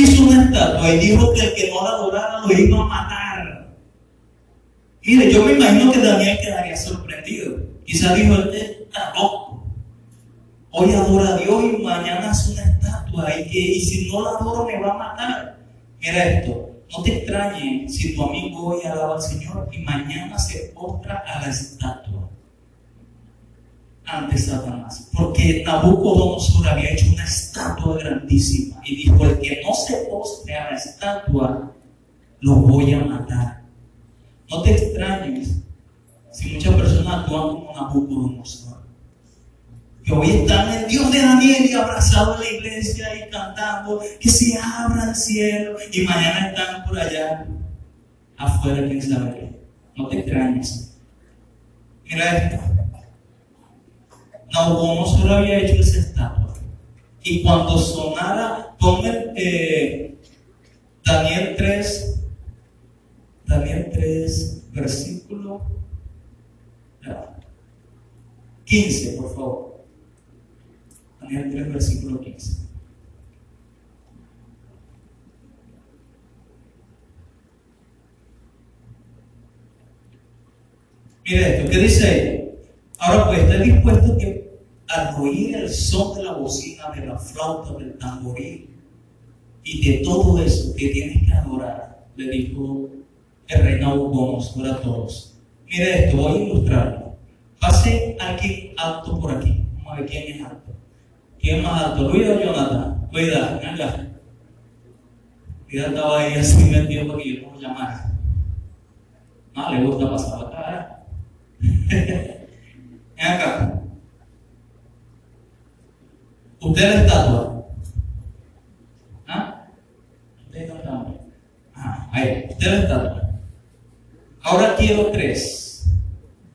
S1: hizo una estatua y dijo que el que no la adorara lo iba a matar. Mire, yo me imagino que Daniel quedaría sorprendido. Quizá dijo, este está loco. Hoy adora a Dios y mañana hace una estatua y, que, y si no la adoro me va a matar. Mira esto, no te extrañes si tu amigo hoy alaba al Señor y mañana se postra a la estatua ante Satanás. Porque Nabucodonosor había hecho una estatua grandísima y dijo, el que no se postre a la estatua, lo voy a matar. No te extrañes si muchas personas actúan como Nabucodonosor. Hoy están en Dios de Daniel y abrazados en la iglesia y cantando que se abra el cielo y mañana están por allá afuera, quién sabe. No te extrañes. Mira esto. Nabucodonosor había hecho esa estatua. Y cuando sonara, ponme eh, Daniel 3, Daniel 3, versículo 15, por favor. Daniel 3, versículo 15. Mire esto, ¿qué dice ahí? Ahora pues, ¿estás dispuesto que al oír el son de la bocina, de la flauta, del tamboril y de todo eso que tienes que adorar? Le dijo el rey Nabucodonosor a todos. Mire esto, voy a ilustrarlo. Pase aquí alto por aquí. Vamos a ver quién es alto. ¿Quién más alto? Luis o Jonathan. Cuidado, venga. Cuidado, estaba ahí así metido porque yo no llamar. No, le gusta pasar la cara. Ven acá. Usted es la estatua. ¿Ah? Usted es la estatua. Ah, ahí. Usted es la estatua. Ahora quiero tres.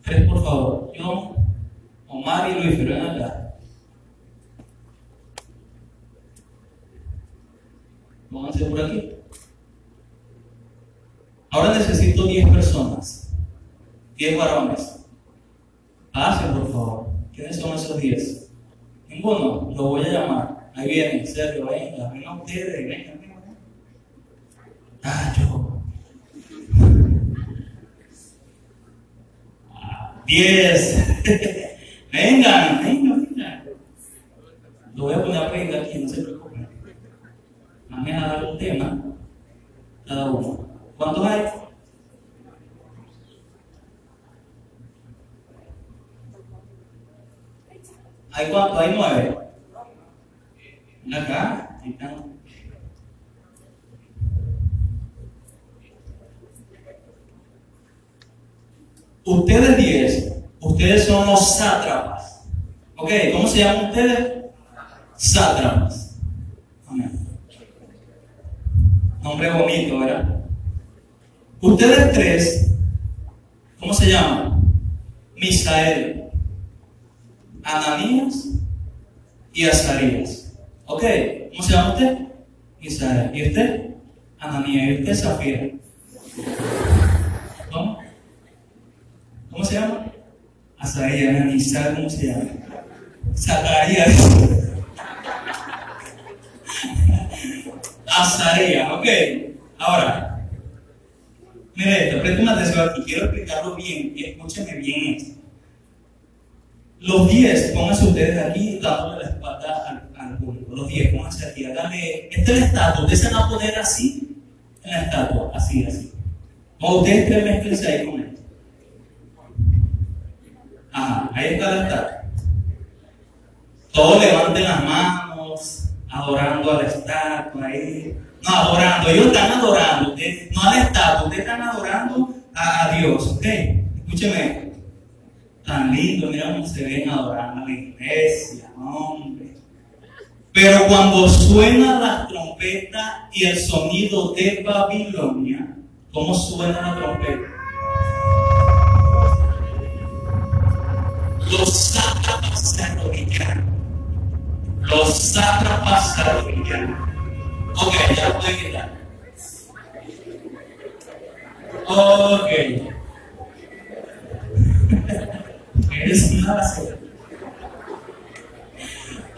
S1: Tres, por favor. Yo, Omar y Luis, pero ven acá. Pónganse por aquí. Ahora necesito 10 personas. 10 varones. Pasen, por favor. ¿Quiénes son esos 10? Ninguno. Lo voy a llamar. Ahí viene, Sergio, venga. Vengan ustedes, venga, venga. Yo. 10. vengan, vengan, vengan. Lo voy a poner a prenda aquí, no se preocupen. Vamos a dar un tema cada uno. ¿Cuántos hay? ¿Hay cuántos? Hay nueve. Acá, están. Ustedes diez, ustedes son los sátrapas. ¿Ok? ¿Cómo se llaman ustedes? Sátrapas. Amén. Nombre bonito, ¿verdad? Ustedes tres, ¿cómo se llaman? Misael, Ananías y Azarías. ¿Ok? ¿Cómo se llama usted? Misael. ¿Y usted? Ananías. ¿Y usted Zafira? ¿Cómo? ¿Cómo se llama? Azarías, Ananías, ¿cómo se llama? Zacarías. Azarías, ok. Ahora, mire esto, presten atención aquí, quiero explicarlo bien y escúchenme bien esto. Los 10, pónganse ustedes aquí dándole la espalda al, público. Los 10, pónganse aquí, háganle. Esta es la estatua, ustedes se van a poner así en la estatua, así, así. O ustedes tres mezclense ahí con esto. Ajá, ahí está la estatua. Todos levanten las manos, adorando a la estatua ahí. No, adorando, ellos están adorando, no a la estatua, ustedes están adorando a, a Dios, ¿ok? Escúcheme tan lindo, mira cómo se ven adorando a la iglesia, hombre. Pero cuando suena la trompeta y el sonido de Babilonia, ¿cómo suena la trompeta? Los sátrapas se. Los sátrapas se arrodillaron. Ok, ya lo pueden quitar. Ok. Es una basura.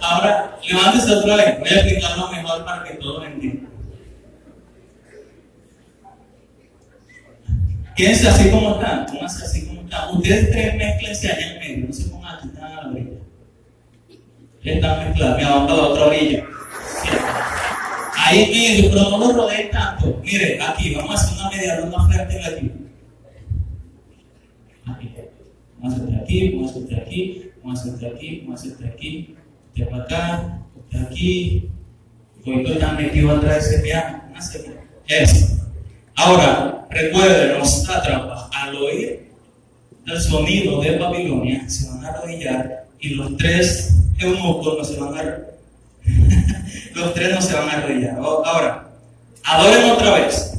S1: Ahora, levántese otra vez. Voy a explicarlo mejor para que todos entiendan. Quédense así como están. Pónganse así como están. Ustedes tres mezclense allá en medio. No se pongan aquí, están a la orilla. Están mezclados. Mira, vamos a la otra orilla. Ahí medio, pero no lo rodeen tanto. Mire, aquí, vamos a hacer una media ronda fuerte aquí. Aquí. Hacer aquí, hacer aquí, hacer aquí, hacer aquí, este para acá, este aquí. Hoy están metido atrás de. Eso. Ahora, recuerden, los sátrapas, al oír el sonido de Babilonia, se van a arrodillar y los tres eunucos no se van a los tres no se van a arrodillar. Ahora, adoren otra vez.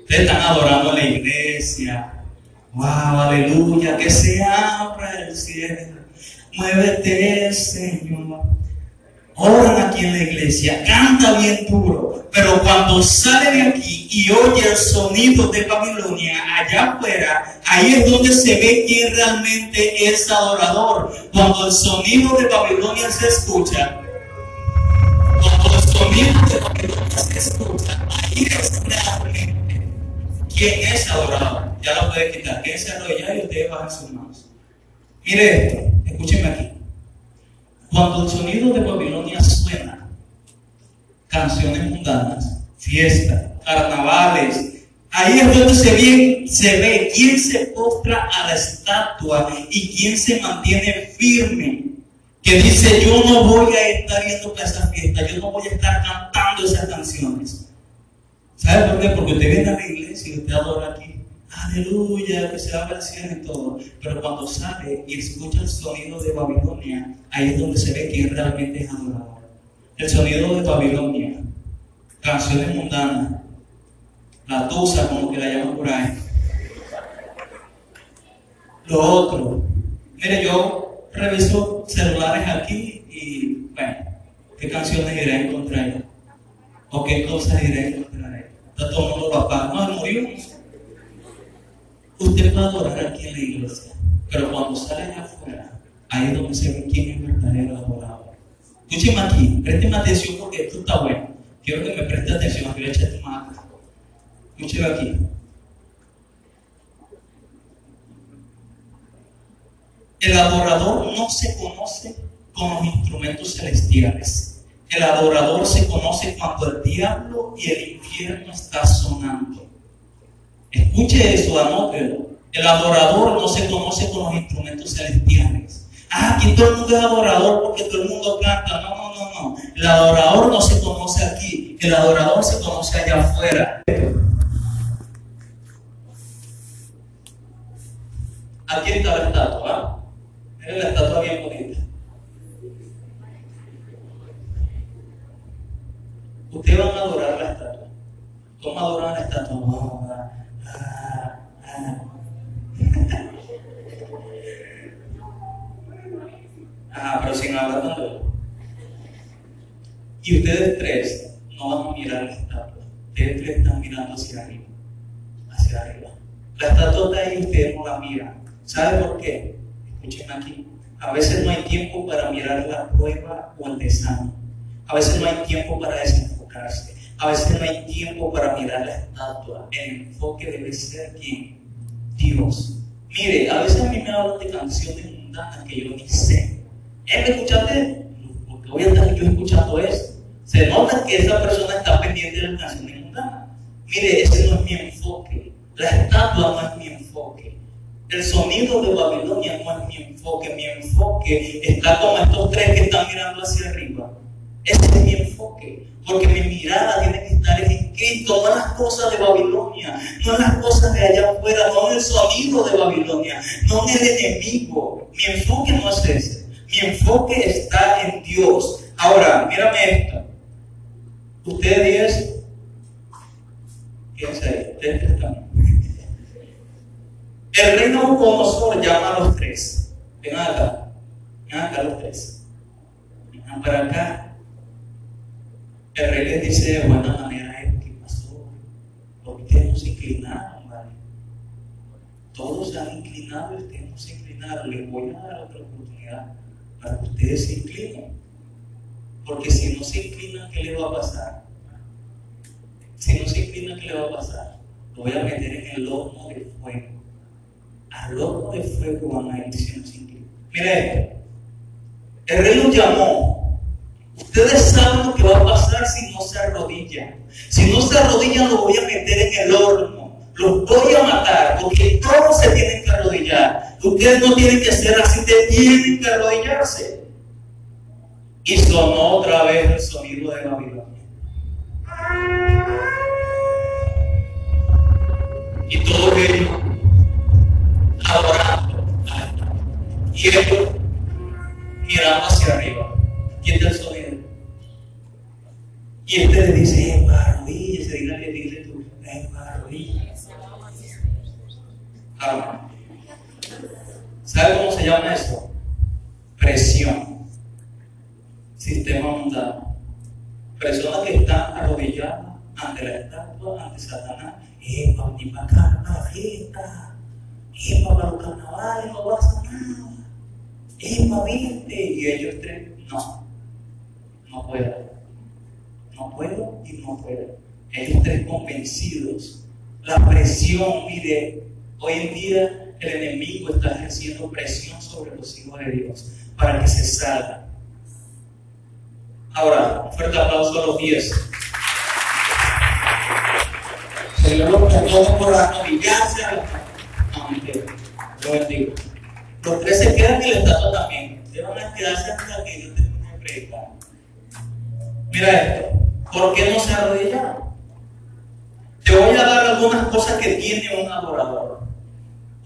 S1: Ustedes están adorando la iglesia, Wow, aleluya, que se abra el cielo. Muévete, Señor. Oran aquí en la iglesia, canta bien duro, pero cuando sale de aquí y oye el sonido de Babilonia allá afuera, ahí es donde se ve quién realmente es adorador. Cuando el sonido de Babilonia se escucha, cuando el sonido de Babilonia se escucha, ahí es realmente ¿Quién es adorador? Ya lo puede quitar. ¿Quién se arrodilla y ustedes bajan sus manos? Mire esto, escúchenme aquí. Cuando el sonido de Babilonia suena, canciones mundanas, fiestas, carnavales, ahí es donde se ve, se ve quién se postra a la estatua y quién se mantiene firme. Que dice, yo no voy a estar yendo a esa fiesta, yo no voy a estar cantando esas canciones. ¿Sabe por qué? Porque usted viene a la iglesia y usted adora aquí aleluya, que se abra el cielo y todo. Pero cuando sale y escucha el sonido de Babilonia, ahí es donde se ve quién realmente es adorador. El sonido de Babilonia, canciones mundanas, la tusa, como que la llaman por ahí. Lo otro, mire, yo reviso celulares aquí y, bueno, ¿qué canciones iré a encontrar? ¿O qué cosas iré a encontrar? El mundo papá, no, murió. Usted puede adorar aquí en la iglesia, pero cuando sale afuera, ahí es donde se ve quién es verdadero adorador. Escúcheme aquí, présteme atención porque esto está bueno. Quiero que me preste atención, aquí voy a echar mano. Escúcheme aquí. El adorador no se conoce con los instrumentos celestiales. El adorador se conoce cuando el diablo y el infierno están sonando. Escuche eso, anótelo. El adorador no se conoce con los instrumentos celestiales. Ah, aquí todo el mundo es adorador porque todo el mundo canta. No, no, no, no. El adorador no se conoce aquí. El adorador se conoce allá afuera. Aquí está la estatua. ¿ah? Miren la estatua bien bonita. Ustedes van a adorar la estatua. ¿Cómo adoran la estatua? Ah, pero sin hablar tanto. Y ustedes tres no van a mirar la estatua. Ustedes tres están mirando hacia arriba. Hacia arriba. La estatua está ahí y ustedes no la miran. ¿Sabe por qué? Escuchen aquí. A veces no hay tiempo para mirar la prueba o el desánimo. A veces no hay tiempo para A veces no hay tiempo para mirar la estatua. El enfoque debe ser quién? Dios. Mire, a veces a mí me hablan de canciones mundanas que yo ni sé. ¿Eh, ¿Me escuchaste? Porque voy a estar yo escuchando esto. Se nota que esa persona está pendiente de las canciones mundanas. Mire, ese no es mi enfoque. La estatua no es mi enfoque. El sonido de Babilonia no es mi enfoque. Mi enfoque está como estos tres que están mirando hacia arriba. Ese es mi enfoque. Porque mi mirada tiene que estar en Cristo, no las cosas de Babilonia, no las cosas de allá afuera, no el sonido de Babilonia, no en el enemigo. Mi enfoque no es ese. Mi enfoque está en Dios. Ahora, mírame esto. Ustedes, fíjense ahí, ustedes están. El reino Nabucodonosor llama a los tres. Vengan acá, vengan acá los tres. Vengan para acá. El rey les dice de buena manera esto que pasó. Porque ustedes no se inclinaron, ¿vale? Todos se han inclinado ustedes no se inclinaron. Les voy a dar otra oportunidad para que ustedes se inclinen. Porque si no se inclinan, ¿qué les va a pasar? Si no se inclinan, ¿qué les va a pasar? Lo voy a meter en el horno de fuego. Al horno de fuego van a ir si no se inclinan. Mira esto. El rey los llamó Ustedes saben lo que va a pasar si no se arrodillan. Si no se arrodillan, los voy a meter en el horno. Los voy a matar, porque todos se tienen que arrodillar. Ustedes no tienen que ser así, tienen que arrodillarse. Y sonó otra vez el sonido de Babilonia. Y todos ellos adorando. Y ellos mirando hacia arriba. ¿Quién es el sonido? Y usted le dice, arrodíllese, dile, dile tú, eh, arrodíllese. Ahora, ¿sabe cómo se llama eso? Presión. Sistema mundano. Personas que están arrodilladas ante la estatua, ante Satanás. Eh, ni para acá, para la fiesta. Eh, para los carnavales, no pasa nada. Para verte. Y ellos tres, no, no pueden no puedo y no puedo. Ellos tres convencidos. La presión, mire, hoy en día el enemigo está ejerciendo presión sobre los hijos de Dios para que se salgan. Ahora, un fuerte aplauso a los 10. Señor, pongo por arrodillarse a. Lo bendigo. Los tres se quedan y la estatua también. Deben a quedarse hasta que yo termine de predicar. Mira esto. ¿Por qué no se arrodillaron? Te voy a dar algunas cosas que tiene un adorador.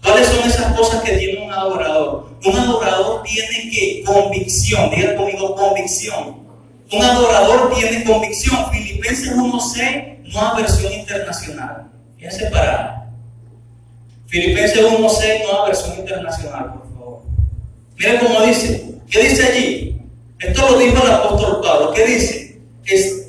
S1: ¿Cuáles son esas cosas que tiene un adorador? Un adorador tiene que convicción, diga conmigo convicción. Un adorador tiene convicción. Filipenses 1.6, nueva versión internacional. Fíjense para. Filipenses 1.6, nueva versión internacional, por favor. Miren cómo dice. ¿Qué dice allí? Esto lo dijo el apóstol Pablo. ¿Qué dice?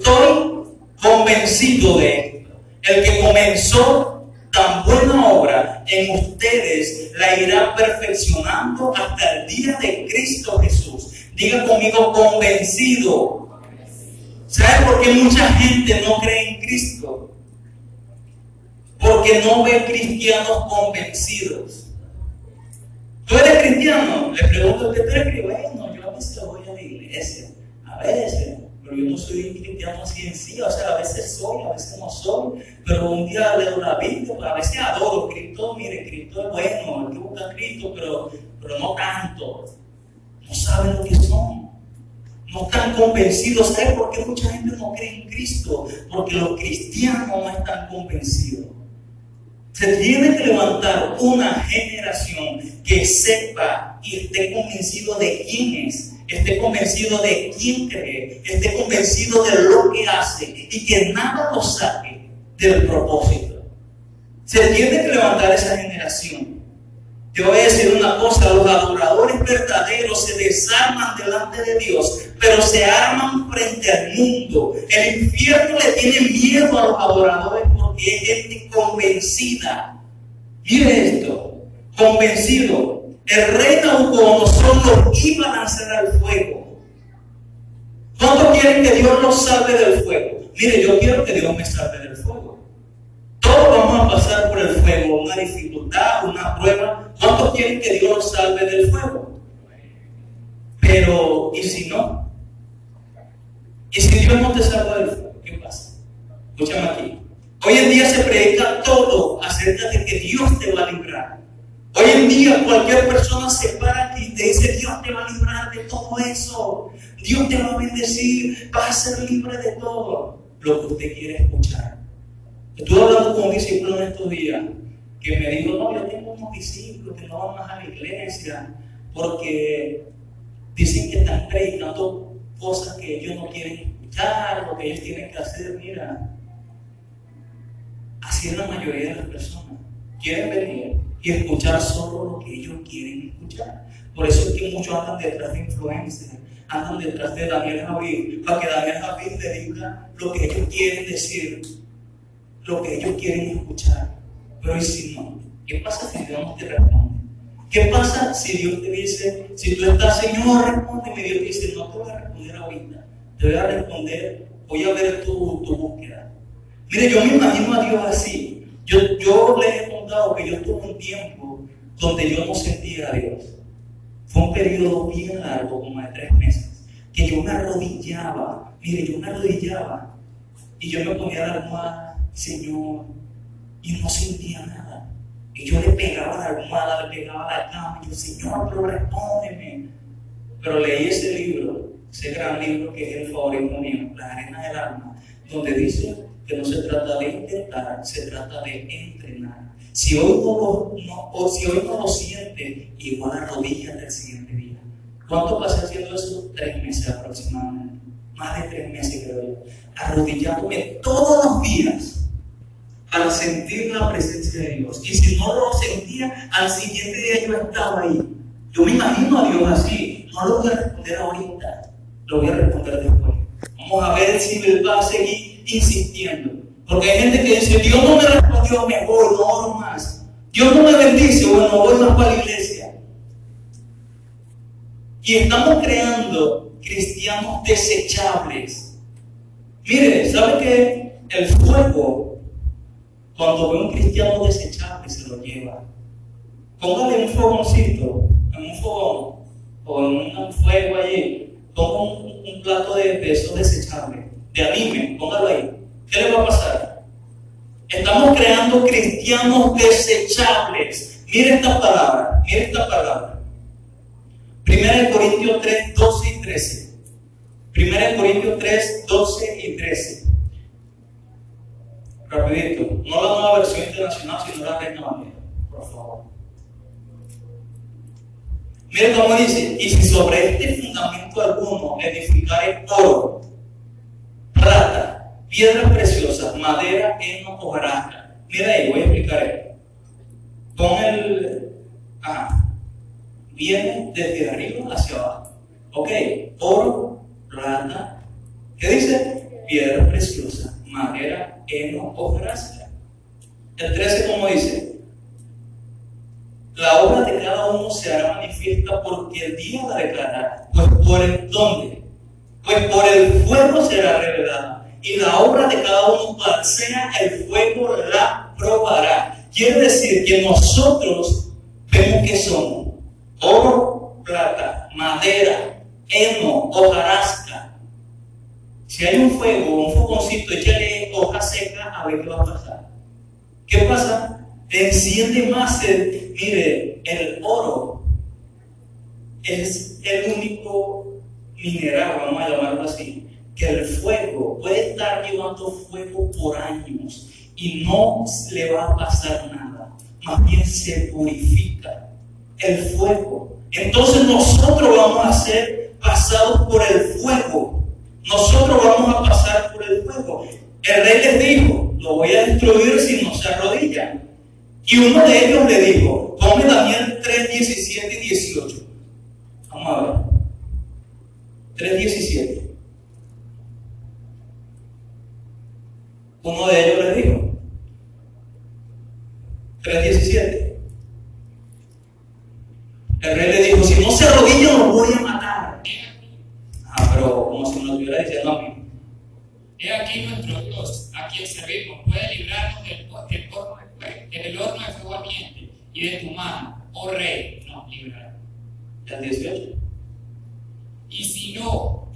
S1: Estoy convencido de esto. El que comenzó tan buena obra en ustedes la irá perfeccionando hasta el día de Cristo Jesús. Diga conmigo convencido. ¿Sabe por qué mucha gente no cree en Cristo? Porque no ve cristianos convencidos. ¿Tú eres cristiano? Le pregunto, ¿qué tú eres Bueno, yo a veces voy a la iglesia. A veces yo no soy un cristiano así en sí, o sea, a veces soy, a veces no soy, pero un día leo la Biblia, a veces adoro Cristo, mire, Cristo es bueno, el que busca a Cristo, pero, pero no tanto, no saben lo que son, no están convencidos, ¿sabes por qué mucha gente no cree en Cristo? Porque los cristianos no están convencidos. Se tiene que levantar una generación que sepa y esté convencido de quién es esté convencido de quién cree, esté convencido de lo que hace y que nada lo saque del propósito. Se tiene que levantar esa generación. Yo voy a decir una cosa, los adoradores verdaderos se desarman delante de Dios, pero se arman frente al mundo. El infierno le tiene miedo a los adoradores porque es gente convencida. Mire esto, convencido el rey Nabucodonosor los iba a lanzar al fuego. ¿Cuántos quieren que Dios los salve del fuego? Mire, yo quiero que Dios me salve del fuego. Todos vamos a pasar por el fuego, una dificultad, una prueba. ¿Cuántos quieren que Dios los salve del fuego? Pero, ¿y si no? ¿Y si Dios no te salva del fuego? ¿Qué pasa? Escúchame aquí. Hoy en día se predica todo acerca de que Dios te va a librar. Hoy en día cualquier persona se para y te dice, Dios te va a librar de todo eso. Dios te va a bendecir, vas a ser libre de todo. Lo que usted quiere escuchar. Estuve hablando con un discípulo en estos días que me dijo, no, yo tengo unos discípulos que no van más a la iglesia porque dicen que están predicando cosas que ellos no quieren escuchar, lo que ellos tienen que hacer. Mira, así es la mayoría de las personas. Quieren venir, y escuchar solo lo que ellos quieren escuchar. Por eso es que muchos andan detrás de influencers, andan detrás de Daniel Javid, para que Daniel Javid le diga lo que ellos quieren decir, lo que ellos quieren escuchar. Pero ¿y si no? ¿Qué pasa si Dios no te responde? ¿Qué pasa si Dios te dice, si tú estás, Señor, respóndeme? Dios te dice, no te voy a responder ahorita, te voy a responder, voy a ver tu, tu búsqueda. Mire, yo me imagino a Dios así. Yo, yo les he contado que yo tuve un tiempo donde yo no sentía a Dios. Fue un periodo bien largo, como de tres meses, que yo me arrodillaba, mire, yo me arrodillaba y yo me ponía la almohada, Señor, y no sentía nada. Y yo le pegaba la almohada, le pegaba la cama, y yo, Señor, pero respóndeme. Pero leí ese libro, ese gran libro que es el favorito mío, La arena del alma, donde dice que no se trata de intentar, se trata de entrenar. Si hoy no lo, no, si hoy no lo siente, igual arrodíllate el siguiente día. ¿Cuánto pasé haciendo eso? Tres meses aproximadamente. Más de tres meses creo yo. Arrodillándome todos los días para sentir la presencia de Dios. Y si no lo sentía, al siguiente día yo estaba ahí. Yo me imagino a Dios así. No lo voy a responder ahorita, lo voy a responder después. Vamos a ver si Él va a seguir insistiendo. Porque hay gente que dice, Dios no me respondió, me voy, no oro más. Dios no me bendice, bueno, voy más para la iglesia. Y estamos creando cristianos desechables. Mire, ¿sabe que el fuego cuando ve un cristiano desechable se lo lleva. Póngale un fogoncito, en un fogón, o en un fuego allí, ponga un, un plato de, de esos desechables, de anime, póngalo ahí. ¿Qué le va a pasar? Estamos creando cristianos desechables. Mire esta palabra, mire esta palabra. Primera de Corintios 3, 12 y 13. Primera de Corintios 3, 12 y 13. Rapidito, no la nueva versión internacional, sino la Reina Valera, por favor. Mire cómo dice, y si sobre este fundamento alguno edificare oro, piedras preciosas, madera, heno hojarasca. Mira ahí, voy a explicar esto. Pon el... Ah, viene desde arriba hacia abajo. Ok, oro, plata, ¿qué dice? Piedra preciosa, madera, heno hojarasca. El 13, como dice, la obra de cada uno se hará manifiesta porque el día la declarará. Pues por el dónde? Pues por el fuego será revelada. Y la obra de cada uno, cual sea el fuego, la probará. Quiere decir que nosotros vemos que somos oro, plata, madera, heno, hojarasca. Si hay un fuego, un fogoncito, échale hoja seca a ver qué va a pasar. ¿Qué pasa? enciende más el, mire, el oro es el único mineral, vamos a llamarlo así, que el fuego puede estar llevando fuego por años y no le va a pasar nada, más bien se purifica el fuego. Entonces nosotros vamos a ser pasados por el fuego. Nosotros vamos a pasar por el fuego. El rey les dijo, lo voy a destruir si no se arrodillan. Y uno de ellos le dijo, ponme Daniel 3, 17 y 18. Vamos a ver. 3, 17. Uno de ellos le dijo, 3, 17. El rey le dijo, si no se arrodilla, lo voy a matar. Ah, pero como si nos estuviera diciendo a mí.
S2: He aquí nuestro Dios, a quien servimos, puede librarnos del, del horno del horno de fuego ardiente y de tu mano, oh rey, nos librará.
S1: El 18.
S2: Y si no,